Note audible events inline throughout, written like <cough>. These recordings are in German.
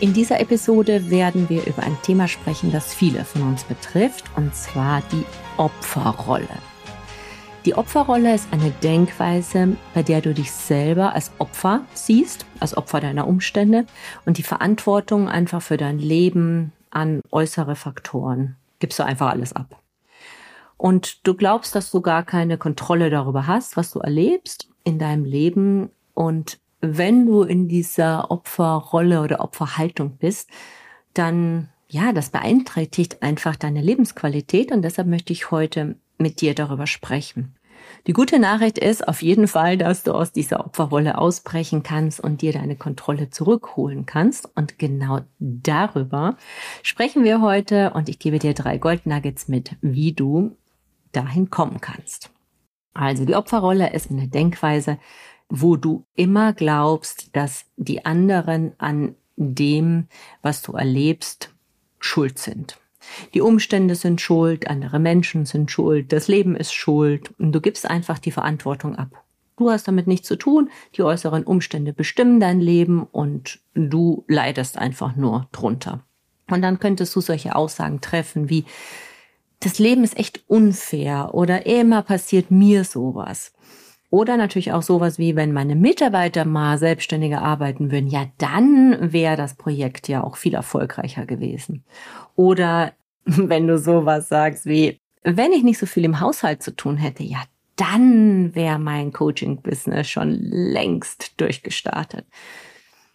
In dieser Episode werden wir über ein Thema sprechen, das viele von uns betrifft, und zwar die Opferrolle. Die Opferrolle ist eine Denkweise, bei der du dich selber als Opfer siehst, als Opfer deiner Umstände und die Verantwortung einfach für dein Leben an äußere Faktoren gibst du einfach alles ab. Und du glaubst, dass du gar keine Kontrolle darüber hast, was du erlebst in deinem Leben und wenn du in dieser Opferrolle oder Opferhaltung bist, dann ja, das beeinträchtigt einfach deine Lebensqualität und deshalb möchte ich heute mit dir darüber sprechen. Die gute Nachricht ist auf jeden Fall, dass du aus dieser Opferrolle ausbrechen kannst und dir deine Kontrolle zurückholen kannst. Und genau darüber sprechen wir heute und ich gebe dir drei Goldnuggets mit, wie du dahin kommen kannst. Also die Opferrolle ist eine Denkweise, wo du immer glaubst, dass die anderen an dem, was du erlebst, schuld sind. Die Umstände sind schuld, andere Menschen sind schuld, das Leben ist schuld und du gibst einfach die Verantwortung ab. Du hast damit nichts zu tun, die äußeren Umstände bestimmen dein Leben und du leidest einfach nur drunter. Und dann könntest du solche Aussagen treffen wie, das Leben ist echt unfair oder immer passiert mir sowas. Oder natürlich auch sowas wie, wenn meine Mitarbeiter mal selbstständiger arbeiten würden, ja, dann wäre das Projekt ja auch viel erfolgreicher gewesen. Oder <laughs> wenn du sowas sagst wie, wenn ich nicht so viel im Haushalt zu tun hätte, ja, dann wäre mein Coaching-Business schon längst durchgestartet.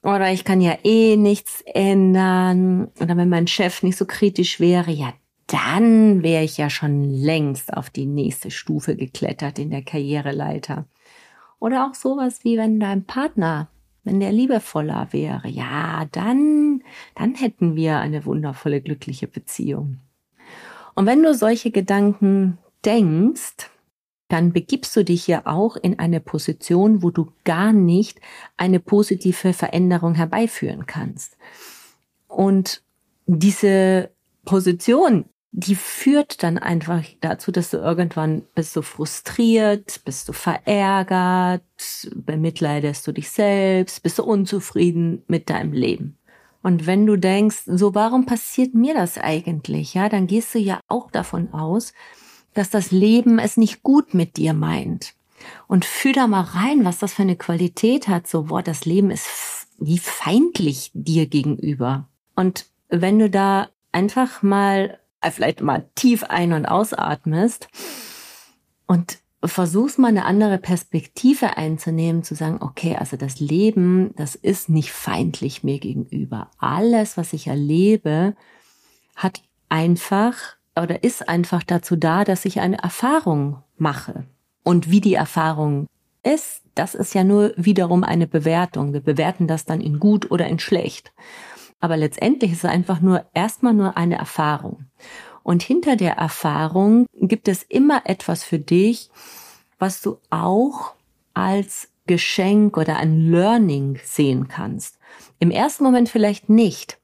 Oder ich kann ja eh nichts ändern. Oder wenn mein Chef nicht so kritisch wäre, ja, dann wäre ich ja schon längst auf die nächste Stufe geklettert in der Karriereleiter. Oder auch sowas wie wenn dein Partner, wenn der liebevoller wäre, ja, dann, dann hätten wir eine wundervolle, glückliche Beziehung. Und wenn du solche Gedanken denkst, dann begibst du dich ja auch in eine Position, wo du gar nicht eine positive Veränderung herbeiführen kannst. Und diese Position, die führt dann einfach dazu, dass du irgendwann bist du frustriert, bist du verärgert, bemitleidest du dich selbst, bist du unzufrieden mit deinem Leben. Und wenn du denkst, so warum passiert mir das eigentlich? Ja, dann gehst du ja auch davon aus, dass das Leben es nicht gut mit dir meint. Und fühl da mal rein, was das für eine Qualität hat. So, boah, das Leben ist wie feindlich dir gegenüber. Und wenn du da einfach mal vielleicht mal tief ein- und ausatmest und versuchst mal eine andere Perspektive einzunehmen, zu sagen, okay, also das Leben, das ist nicht feindlich mir gegenüber. Alles, was ich erlebe, hat einfach oder ist einfach dazu da, dass ich eine Erfahrung mache. Und wie die Erfahrung ist, das ist ja nur wiederum eine Bewertung. Wir bewerten das dann in gut oder in schlecht. Aber letztendlich ist es einfach nur erstmal nur eine Erfahrung. Und hinter der Erfahrung gibt es immer etwas für dich, was du auch als Geschenk oder ein Learning sehen kannst. Im ersten Moment vielleicht nicht,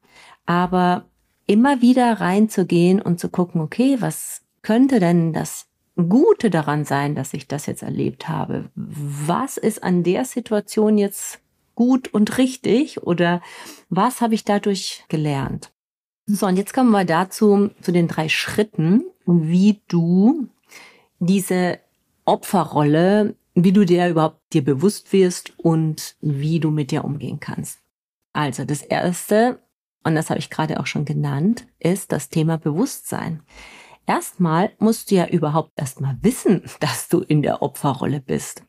aber immer wieder reinzugehen und zu gucken, okay, was könnte denn das Gute daran sein, dass ich das jetzt erlebt habe? Was ist an der Situation jetzt gut und richtig oder was habe ich dadurch gelernt? So, und jetzt kommen wir dazu, zu den drei Schritten, wie du diese Opferrolle, wie du dir überhaupt dir bewusst wirst und wie du mit dir umgehen kannst. Also das erste, und das habe ich gerade auch schon genannt, ist das Thema Bewusstsein. Erstmal musst du ja überhaupt erstmal wissen, <laughs> dass du in der Opferrolle bist.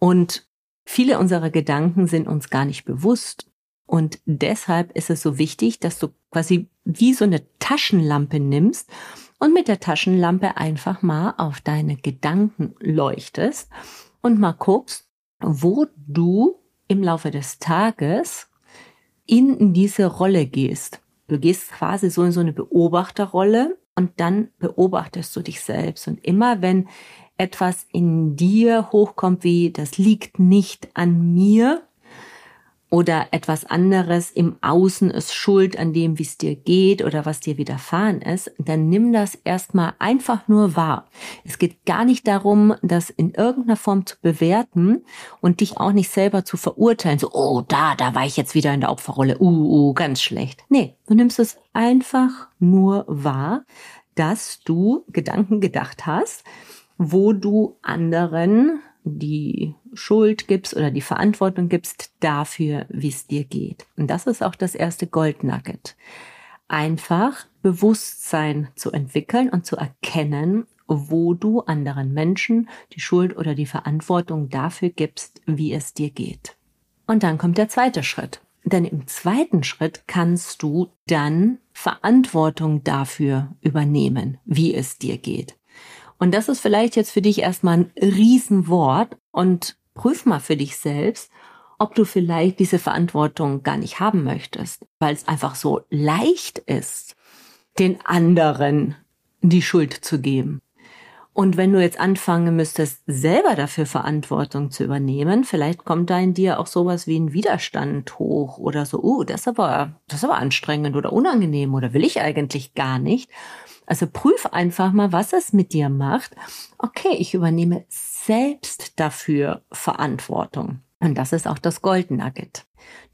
Und viele unserer Gedanken sind uns gar nicht bewusst. Und deshalb ist es so wichtig, dass du quasi wie so eine Taschenlampe nimmst und mit der Taschenlampe einfach mal auf deine Gedanken leuchtest und mal guckst, wo du im Laufe des Tages in diese Rolle gehst. Du gehst quasi so in so eine Beobachterrolle und dann beobachtest du dich selbst. Und immer wenn etwas in dir hochkommt wie, das liegt nicht an mir, oder etwas anderes im Außen ist schuld an dem, wie es dir geht oder was dir widerfahren ist, dann nimm das erstmal einfach nur wahr. Es geht gar nicht darum, das in irgendeiner Form zu bewerten und dich auch nicht selber zu verurteilen. So, oh, da, da war ich jetzt wieder in der Opferrolle. Uh, uh, ganz schlecht. Nee, du nimmst es einfach nur wahr, dass du Gedanken gedacht hast, wo du anderen die Schuld gibst oder die Verantwortung gibst dafür, wie es dir geht. Und das ist auch das erste Goldnugget. Einfach Bewusstsein zu entwickeln und zu erkennen, wo du anderen Menschen die Schuld oder die Verantwortung dafür gibst, wie es dir geht. Und dann kommt der zweite Schritt. Denn im zweiten Schritt kannst du dann Verantwortung dafür übernehmen, wie es dir geht. Und das ist vielleicht jetzt für dich erstmal ein Riesenwort und prüf mal für dich selbst, ob du vielleicht diese Verantwortung gar nicht haben möchtest, weil es einfach so leicht ist, den anderen die Schuld zu geben. Und wenn du jetzt anfangen müsstest, selber dafür Verantwortung zu übernehmen, vielleicht kommt da in dir auch sowas wie ein Widerstand hoch oder so, uh, das ist aber, das ist aber anstrengend oder unangenehm oder will ich eigentlich gar nicht. Also prüf einfach mal, was es mit dir macht. Okay, ich übernehme selbst dafür Verantwortung. Und das ist auch das Golden Nugget.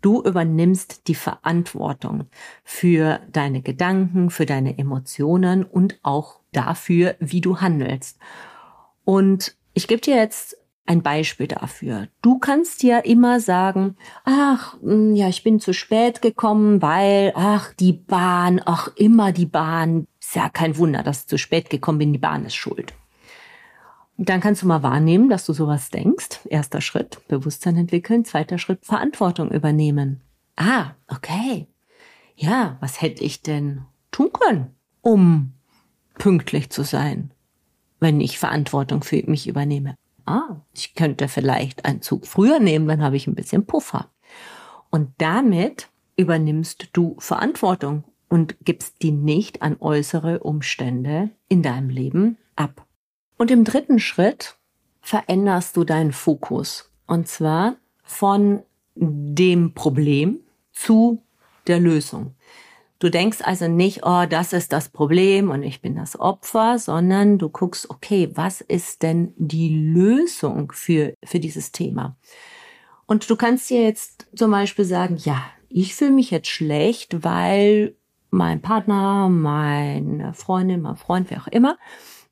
Du übernimmst die Verantwortung für deine Gedanken, für deine Emotionen und auch dafür, wie du handelst. Und ich gebe dir jetzt ein Beispiel dafür. Du kannst ja immer sagen, ach, hm, ja, ich bin zu spät gekommen, weil, ach, die Bahn, ach, immer die Bahn. Ist ja kein Wunder, dass ich zu spät gekommen bin, die Bahn ist schuld. Dann kannst du mal wahrnehmen, dass du sowas denkst. Erster Schritt, Bewusstsein entwickeln. Zweiter Schritt, Verantwortung übernehmen. Ah, okay. Ja, was hätte ich denn tun können, um pünktlich zu sein, wenn ich Verantwortung für mich übernehme? ah, ich könnte vielleicht einen Zug früher nehmen, dann habe ich ein bisschen Puffer. Und damit übernimmst du Verantwortung und gibst die nicht an äußere Umstände in deinem Leben ab. Und im dritten Schritt veränderst du deinen Fokus. Und zwar von dem Problem zu der Lösung. Du denkst also nicht, oh, das ist das Problem und ich bin das Opfer, sondern du guckst, okay, was ist denn die Lösung für, für dieses Thema? Und du kannst dir jetzt zum Beispiel sagen, ja, ich fühle mich jetzt schlecht, weil mein Partner, meine Freundin, mein Freund, wer auch immer,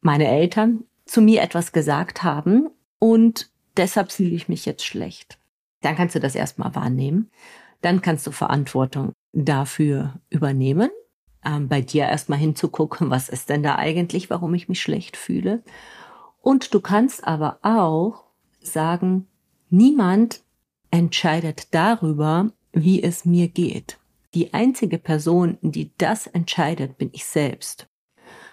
meine Eltern zu mir etwas gesagt haben und deshalb fühle ich mich jetzt schlecht. Dann kannst du das erstmal wahrnehmen. Dann kannst du Verantwortung dafür übernehmen, ähm, bei dir erstmal hinzugucken, was ist denn da eigentlich, warum ich mich schlecht fühle. Und du kannst aber auch sagen, niemand entscheidet darüber, wie es mir geht. Die einzige Person, die das entscheidet, bin ich selbst.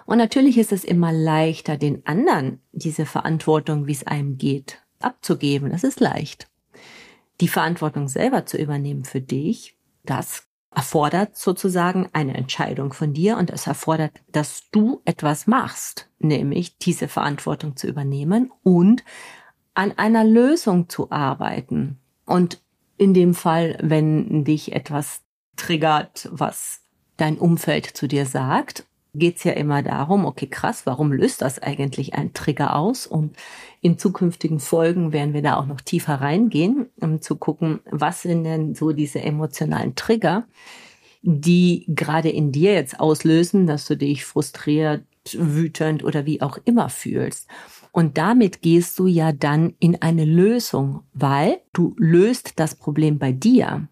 Und natürlich ist es immer leichter, den anderen diese Verantwortung, wie es einem geht, abzugeben. Das ist leicht. Die Verantwortung selber zu übernehmen für dich, das erfordert sozusagen eine Entscheidung von dir und es erfordert, dass du etwas machst, nämlich diese Verantwortung zu übernehmen und an einer Lösung zu arbeiten. Und in dem Fall, wenn dich etwas triggert, was dein Umfeld zu dir sagt geht's ja immer darum, okay, krass, warum löst das eigentlich ein Trigger aus? Und in zukünftigen Folgen werden wir da auch noch tiefer reingehen, um zu gucken, was sind denn so diese emotionalen Trigger, die gerade in dir jetzt auslösen, dass du dich frustriert, wütend oder wie auch immer fühlst. Und damit gehst du ja dann in eine Lösung, weil du löst das Problem bei dir.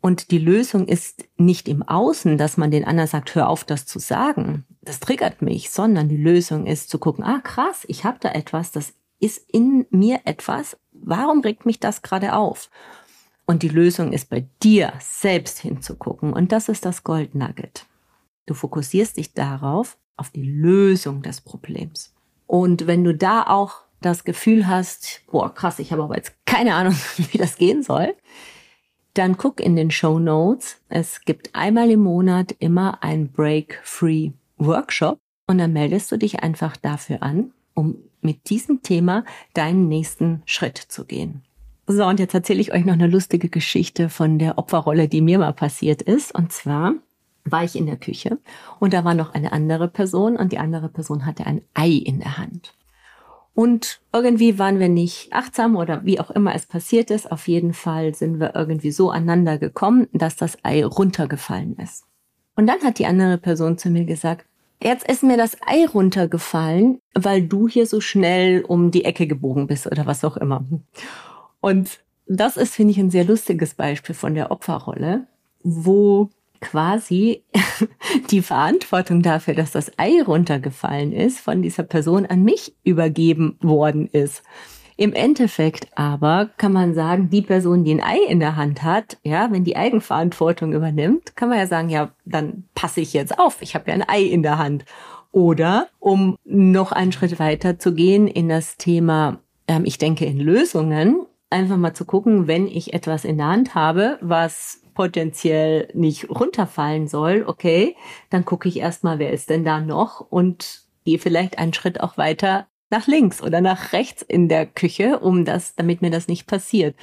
Und die Lösung ist nicht im Außen, dass man den anderen sagt, hör auf, das zu sagen. Das triggert mich, sondern die Lösung ist zu gucken, ah krass, ich habe da etwas, das ist in mir etwas. Warum regt mich das gerade auf? Und die Lösung ist bei dir selbst hinzugucken. Und das ist das Gold Nugget. Du fokussierst dich darauf, auf die Lösung des Problems. Und wenn du da auch das Gefühl hast, boah, krass, ich habe aber jetzt keine Ahnung, <laughs> wie das gehen soll, dann guck in den Show Notes. Es gibt einmal im Monat immer ein Break-Free Workshop und dann meldest du dich einfach dafür an, um mit diesem Thema deinen nächsten Schritt zu gehen. So, und jetzt erzähle ich euch noch eine lustige Geschichte von der Opferrolle, die mir mal passiert ist. Und zwar war ich in der Küche und da war noch eine andere Person und die andere Person hatte ein Ei in der Hand. Und irgendwie waren wir nicht achtsam oder wie auch immer es passiert ist. Auf jeden Fall sind wir irgendwie so aneinander gekommen, dass das Ei runtergefallen ist. Und dann hat die andere Person zu mir gesagt, jetzt ist mir das Ei runtergefallen, weil du hier so schnell um die Ecke gebogen bist oder was auch immer. Und das ist, finde ich, ein sehr lustiges Beispiel von der Opferrolle, wo quasi <laughs> die Verantwortung dafür, dass das Ei runtergefallen ist, von dieser Person an mich übergeben worden ist. Im Endeffekt aber kann man sagen, die Person, die ein Ei in der Hand hat, ja, wenn die Eigenverantwortung übernimmt, kann man ja sagen, ja, dann passe ich jetzt auf, ich habe ja ein Ei in der Hand. Oder um noch einen Schritt weiter zu gehen in das Thema, ähm, ich denke in Lösungen, einfach mal zu gucken, wenn ich etwas in der Hand habe, was potenziell nicht runterfallen soll, okay, dann gucke ich erstmal, wer ist denn da noch und gehe vielleicht einen Schritt auch weiter nach links oder nach rechts in der Küche, um das, damit mir das nicht passiert.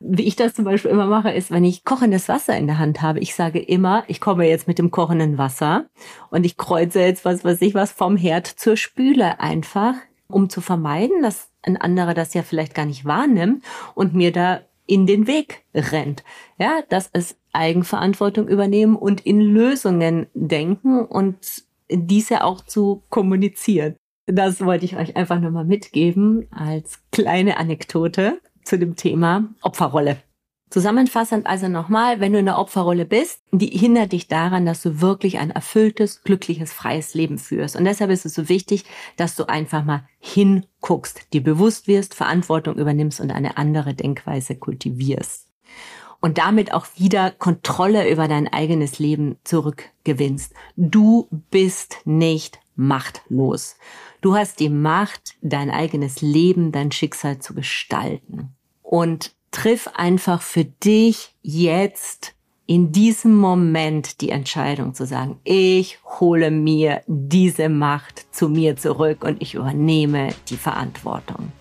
Wie ich das zum Beispiel immer mache, ist, wenn ich kochendes Wasser in der Hand habe, ich sage immer, ich komme jetzt mit dem kochenden Wasser und ich kreuze jetzt was weiß ich was vom Herd zur Spüle einfach, um zu vermeiden, dass ein anderer das ja vielleicht gar nicht wahrnimmt und mir da in den Weg rennt. Ja, das ist Eigenverantwortung übernehmen und in Lösungen denken und diese auch zu kommunizieren. Das wollte ich euch einfach nochmal mitgeben als kleine Anekdote zu dem Thema Opferrolle. Zusammenfassend also nochmal, wenn du in der Opferrolle bist, die hindert dich daran, dass du wirklich ein erfülltes, glückliches, freies Leben führst. Und deshalb ist es so wichtig, dass du einfach mal hinguckst, dir bewusst wirst, Verantwortung übernimmst und eine andere Denkweise kultivierst. Und damit auch wieder Kontrolle über dein eigenes Leben zurückgewinnst. Du bist nicht machtlos. Du hast die Macht, dein eigenes Leben, dein Schicksal zu gestalten. Und triff einfach für dich jetzt in diesem Moment die Entscheidung zu sagen, ich hole mir diese Macht zu mir zurück und ich übernehme die Verantwortung.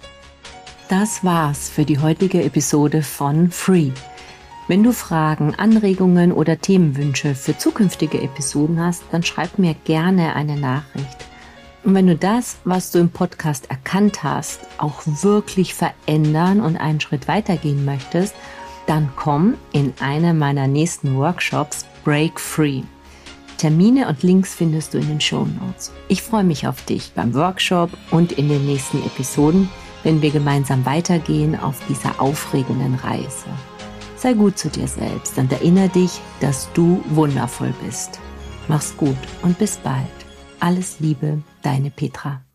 Das war's für die heutige Episode von Free. Wenn du Fragen, Anregungen oder Themenwünsche für zukünftige Episoden hast, dann schreib mir gerne eine Nachricht. Und wenn du das, was du im Podcast erkannt hast, auch wirklich verändern und einen Schritt weitergehen möchtest, dann komm in eine meiner nächsten Workshops Break Free. Termine und Links findest du in den Show Notes. Ich freue mich auf dich beim Workshop und in den nächsten Episoden, wenn wir gemeinsam weitergehen auf dieser aufregenden Reise. Sei gut zu dir selbst und erinnere dich, dass du wundervoll bist. Mach's gut und bis bald. Alles Liebe, deine Petra.